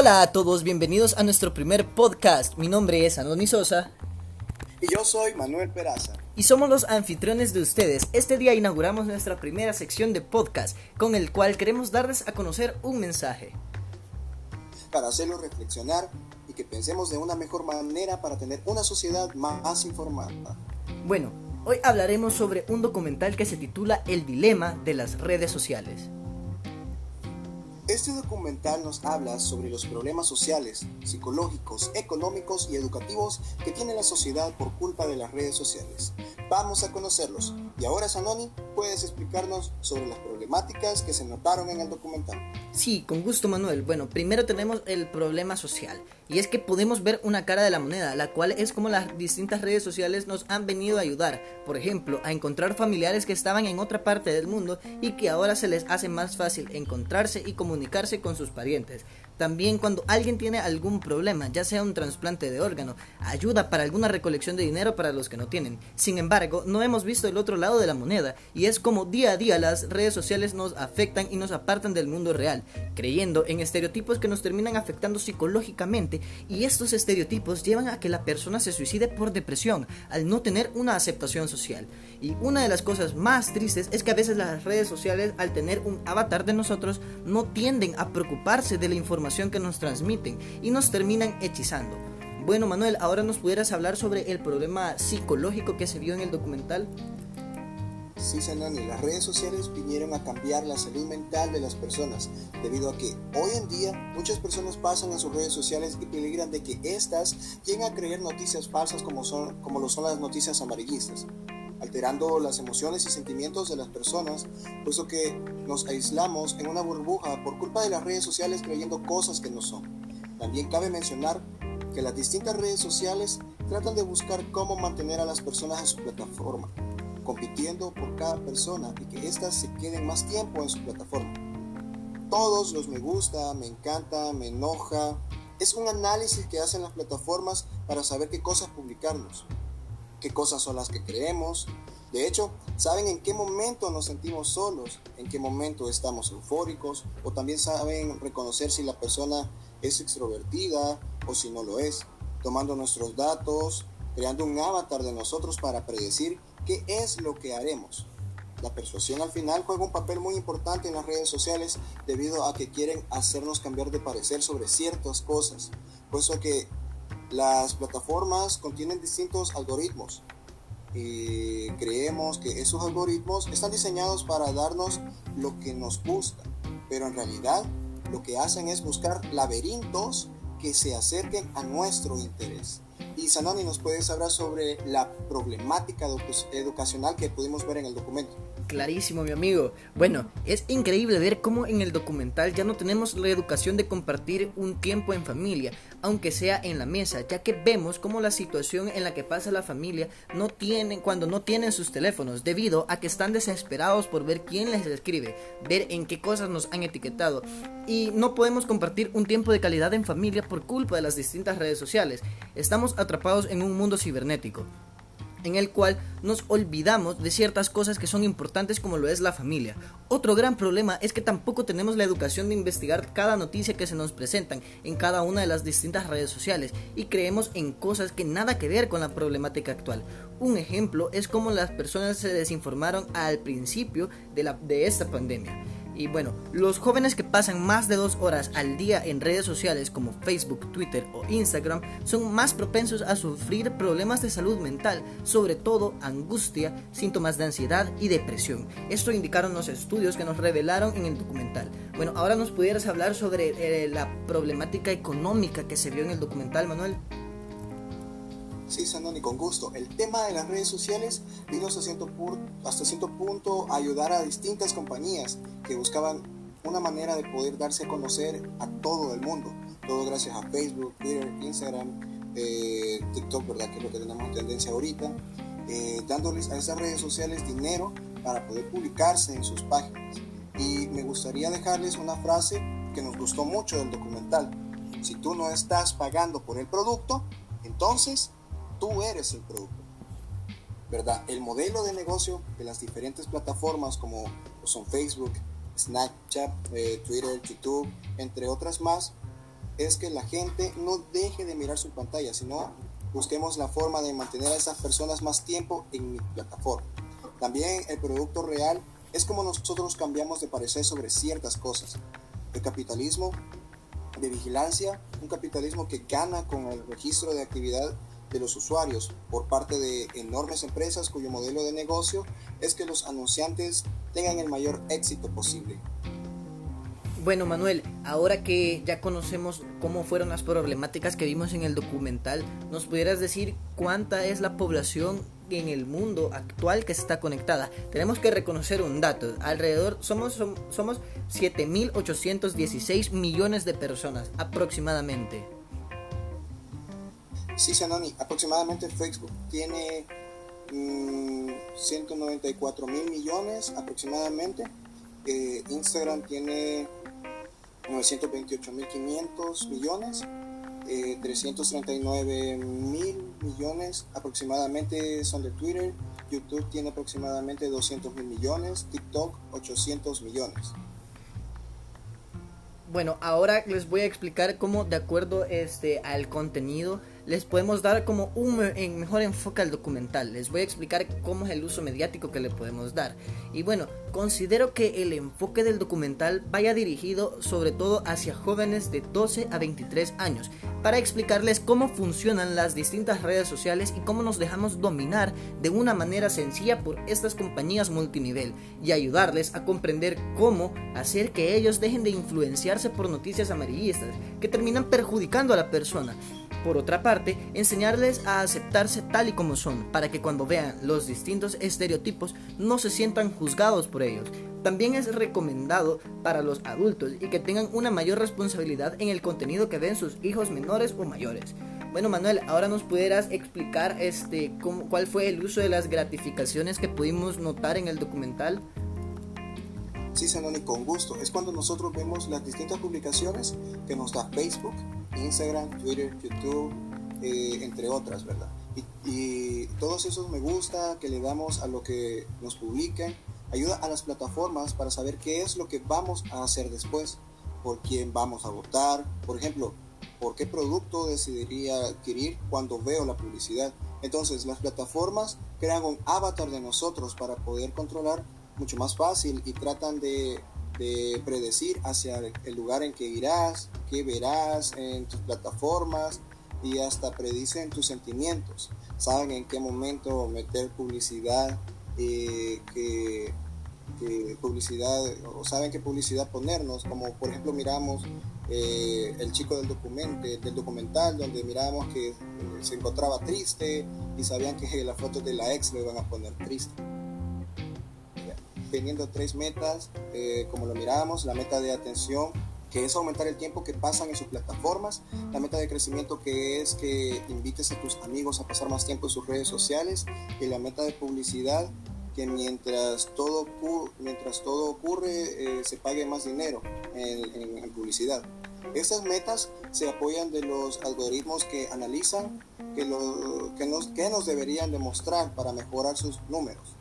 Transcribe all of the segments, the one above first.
Hola a todos, bienvenidos a nuestro primer podcast. Mi nombre es Anoni Sosa. Y yo soy Manuel Peraza. Y somos los anfitriones de ustedes. Este día inauguramos nuestra primera sección de podcast, con el cual queremos darles a conocer un mensaje. Para hacerlos reflexionar y que pensemos de una mejor manera para tener una sociedad más informada. Bueno, hoy hablaremos sobre un documental que se titula El dilema de las redes sociales. Este documental nos habla sobre los problemas sociales, psicológicos, económicos y educativos que tiene la sociedad por culpa de las redes sociales. Vamos a conocerlos. Y ahora, Sanoni, ¿puedes explicarnos sobre las problemáticas que se notaron en el documental? Sí, con gusto, Manuel. Bueno, primero tenemos el problema social. Y es que podemos ver una cara de la moneda, la cual es como las distintas redes sociales nos han venido a ayudar. Por ejemplo, a encontrar familiares que estaban en otra parte del mundo y que ahora se les hace más fácil encontrarse y comunicarse con sus parientes. También cuando alguien tiene algún problema, ya sea un trasplante de órgano, ayuda para alguna recolección de dinero para los que no tienen. Sin embargo, no hemos visto el otro lado de la moneda y es como día a día las redes sociales nos afectan y nos apartan del mundo real, creyendo en estereotipos que nos terminan afectando psicológicamente y estos estereotipos llevan a que la persona se suicide por depresión al no tener una aceptación social. Y una de las cosas más tristes es que a veces las redes sociales al tener un avatar de nosotros no tienden a preocuparse de la información que nos transmiten y nos terminan hechizando. Bueno, Manuel, ahora nos pudieras hablar sobre el problema psicológico que se vio en el documental. Sí, Sanani, las redes sociales vinieron a cambiar la salud mental de las personas, debido a que hoy en día muchas personas pasan en sus redes sociales y peligran de que éstas lleguen a creer noticias falsas como, son, como lo son las noticias amarillistas alterando las emociones y sentimientos de las personas, puesto que nos aislamos en una burbuja por culpa de las redes sociales creyendo cosas que no son. También cabe mencionar que las distintas redes sociales tratan de buscar cómo mantener a las personas en su plataforma, compitiendo por cada persona y que éstas se queden más tiempo en su plataforma. Todos los me gusta, me encanta, me enoja, es un análisis que hacen las plataformas para saber qué cosas publicarnos qué cosas son las que creemos. De hecho, saben en qué momento nos sentimos solos, en qué momento estamos eufóricos, o también saben reconocer si la persona es extrovertida o si no lo es, tomando nuestros datos, creando un avatar de nosotros para predecir qué es lo que haremos. La persuasión al final juega un papel muy importante en las redes sociales debido a que quieren hacernos cambiar de parecer sobre ciertas cosas, puesto que las plataformas contienen distintos algoritmos y creemos que esos algoritmos están diseñados para darnos lo que nos gusta, pero en realidad lo que hacen es buscar laberintos que se acerquen a nuestro interés. Y Sanoni, ¿nos puedes hablar sobre la problemática educacional que pudimos ver en el documento? Clarísimo, mi amigo. Bueno, es increíble ver cómo en el documental ya no tenemos la educación de compartir un tiempo en familia, aunque sea en la mesa, ya que vemos cómo la situación en la que pasa la familia no tienen cuando no tienen sus teléfonos, debido a que están desesperados por ver quién les escribe, ver en qué cosas nos han etiquetado y no podemos compartir un tiempo de calidad en familia por culpa de las distintas redes sociales. Estamos atrapados en un mundo cibernético en el cual nos olvidamos de ciertas cosas que son importantes como lo es la familia. Otro gran problema es que tampoco tenemos la educación de investigar cada noticia que se nos presentan en cada una de las distintas redes sociales y creemos en cosas que nada que ver con la problemática actual. Un ejemplo es cómo las personas se desinformaron al principio de, de esta pandemia. Y bueno, los jóvenes que pasan más de dos horas al día en redes sociales como Facebook, Twitter o Instagram son más propensos a sufrir problemas de salud mental, sobre todo angustia, síntomas de ansiedad y depresión. Esto indicaron los estudios que nos revelaron en el documental. Bueno, ahora nos pudieras hablar sobre eh, la problemática económica que se vio en el documental, Manuel. Sí, Sandoni, con gusto. El tema de las redes sociales vino hasta cierto, hasta cierto punto a ayudar a distintas compañías que buscaban una manera de poder darse a conocer a todo el mundo. Todo gracias a Facebook, Twitter, Instagram, eh, TikTok, ¿verdad? Que es lo que tenemos en tendencia ahorita. Eh, dándoles a esas redes sociales dinero para poder publicarse en sus páginas. Y me gustaría dejarles una frase que nos gustó mucho del documental. Si tú no estás pagando por el producto, entonces tú eres el producto. ¿Verdad? El modelo de negocio de las diferentes plataformas como son Facebook, Snapchat, eh, Twitter, YouTube, entre otras más, es que la gente no deje de mirar su pantalla, sino busquemos la forma de mantener a esas personas más tiempo en mi plataforma. También el producto real es como nosotros cambiamos de parecer sobre ciertas cosas. El capitalismo de vigilancia, un capitalismo que gana con el registro de actividad de los usuarios por parte de enormes empresas cuyo modelo de negocio es que los anunciantes tengan el mayor éxito posible. Bueno, Manuel, ahora que ya conocemos cómo fueron las problemáticas que vimos en el documental, ¿nos pudieras decir cuánta es la población en el mundo actual que está conectada? Tenemos que reconocer un dato, alrededor somos, somos 7.816 millones de personas aproximadamente. Sí, Sanoni, aproximadamente Facebook tiene 194 mm, mil millones aproximadamente. Eh, Instagram tiene 928.500 millones, 339 eh, mil millones aproximadamente son de Twitter, YouTube tiene aproximadamente 200 mil millones, TikTok 800 millones. Bueno, ahora les voy a explicar cómo de acuerdo este, al contenido les podemos dar como un mejor enfoque al documental. Les voy a explicar cómo es el uso mediático que le podemos dar. Y bueno, considero que el enfoque del documental vaya dirigido sobre todo hacia jóvenes de 12 a 23 años, para explicarles cómo funcionan las distintas redes sociales y cómo nos dejamos dominar de una manera sencilla por estas compañías multinivel y ayudarles a comprender cómo hacer que ellos dejen de influenciarse por noticias amarillistas que terminan perjudicando a la persona por otra parte, enseñarles a aceptarse tal y como son, para que cuando vean los distintos estereotipos no se sientan juzgados por ellos. También es recomendado para los adultos y que tengan una mayor responsabilidad en el contenido que ven sus hijos menores o mayores. Bueno Manuel, ahora nos pudieras explicar este cuál fue el uso de las gratificaciones que pudimos notar en el documental. Sí, Sanoni, con gusto. Es cuando nosotros vemos las distintas publicaciones que nos da Facebook, Instagram, Twitter, YouTube, eh, entre otras, ¿verdad? Y, todos esos me gusta que le damos a lo que nos publiquen ayuda a las plataformas para saber qué es lo que vamos a hacer después, por quién vamos a votar, por ejemplo, por qué producto decidiría adquirir cuando veo la publicidad. Entonces las plataformas crean un avatar de nosotros para poder controlar mucho más fácil y tratan de de predecir hacia el lugar en que irás, qué verás en tus plataformas y hasta predicen tus sentimientos. Saben en qué momento meter publicidad, eh, que, publicidad, o saben qué publicidad ponernos, como por ejemplo miramos eh, el chico del, del documental, donde miramos que eh, se encontraba triste y sabían que las fotos de la ex lo iban a poner triste teniendo tres metas, eh, como lo mirábamos, la meta de atención, que es aumentar el tiempo que pasan en sus plataformas, la meta de crecimiento que es que invites a tus amigos a pasar más tiempo en sus redes sociales y la meta de publicidad que mientras todo, ocurre eh, se pague más dinero en, publicidad. Estas metas se apoyan de los algoritmos que analizan que nos deberían demostrar para mejorar sus números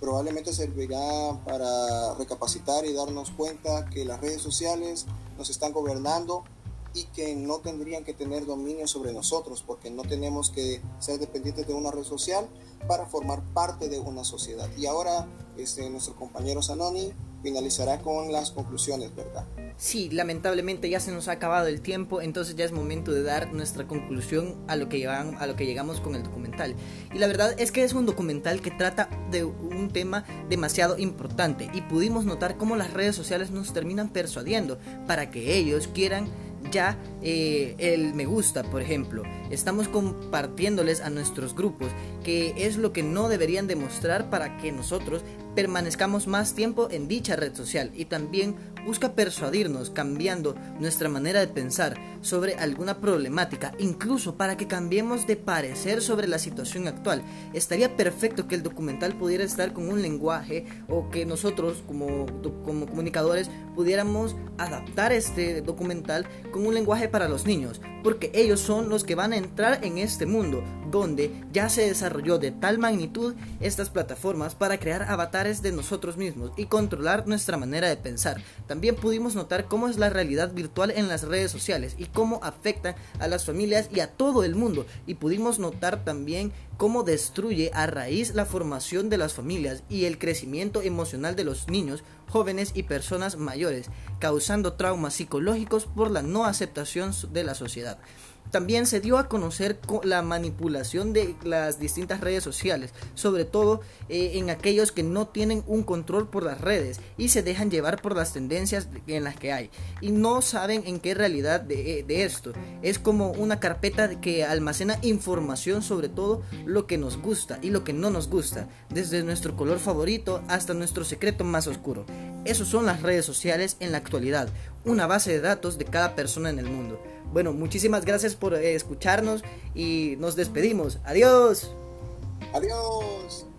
probablemente servirá para recapacitar y darnos cuenta que las redes sociales nos están gobernando y que no tendrían que tener dominio sobre nosotros porque no tenemos que ser dependientes de una red social para formar parte de una sociedad. Y ahora este, nuestro compañero Sanoni finalizará con las conclusiones, ¿verdad? Sí, lamentablemente ya se nos ha acabado el tiempo, entonces ya es momento de dar nuestra conclusión a lo que llegamos, a lo que llegamos con el documental. Y la verdad es que es un documental que trata de un tema demasiado importante y pudimos notar cómo las redes sociales nos terminan persuadiendo para que ellos quieran ya eh, el me gusta, por ejemplo. Estamos compartiéndoles a nuestros grupos que es lo que no deberían demostrar para que nosotros permanezcamos más tiempo en dicha red social y también busca persuadirnos cambiando nuestra manera de pensar sobre alguna problemática, incluso para que cambiemos de parecer sobre la situación actual. Estaría perfecto que el documental pudiera estar con un lenguaje o que nosotros como, como comunicadores pudiéramos adaptar este documental con un lenguaje para los niños, porque ellos son los que van a entrar en este mundo donde ya se desarrolló de tal magnitud estas plataformas para crear avatares de nosotros mismos y controlar nuestra manera de pensar. También pudimos notar cómo es la realidad virtual en las redes sociales y cómo afecta a las familias y a todo el mundo. Y pudimos notar también cómo destruye a raíz la formación de las familias y el crecimiento emocional de los niños, jóvenes y personas mayores, causando traumas psicológicos por la no aceptación de la sociedad. También se dio a conocer la manipulación de las distintas redes sociales, sobre todo eh, en aquellos que no tienen un control por las redes y se dejan llevar por las tendencias en las que hay y no saben en qué realidad de, de esto. Es como una carpeta que almacena información sobre todo lo que nos gusta y lo que no nos gusta, desde nuestro color favorito hasta nuestro secreto más oscuro. Esos son las redes sociales en la actualidad, una base de datos de cada persona en el mundo. Bueno, muchísimas gracias por eh, escucharnos y nos despedimos. Adiós. Adiós.